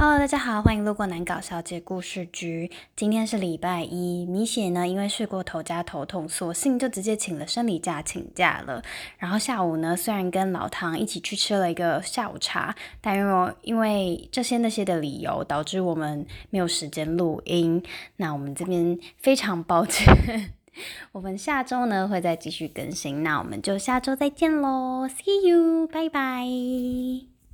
Hello，大家好，欢迎路过南搞小姐故事局。今天是礼拜一，米雪呢因为睡过头加头痛，索性就直接请了生理假请假了。然后下午呢，虽然跟老唐一起去吃了一个下午茶，但因为因为这些那些的理由，导致我们没有时间录音。那我们这边非常抱歉，我们下周呢会再继续更新。那我们就下周再见喽，See you，拜拜。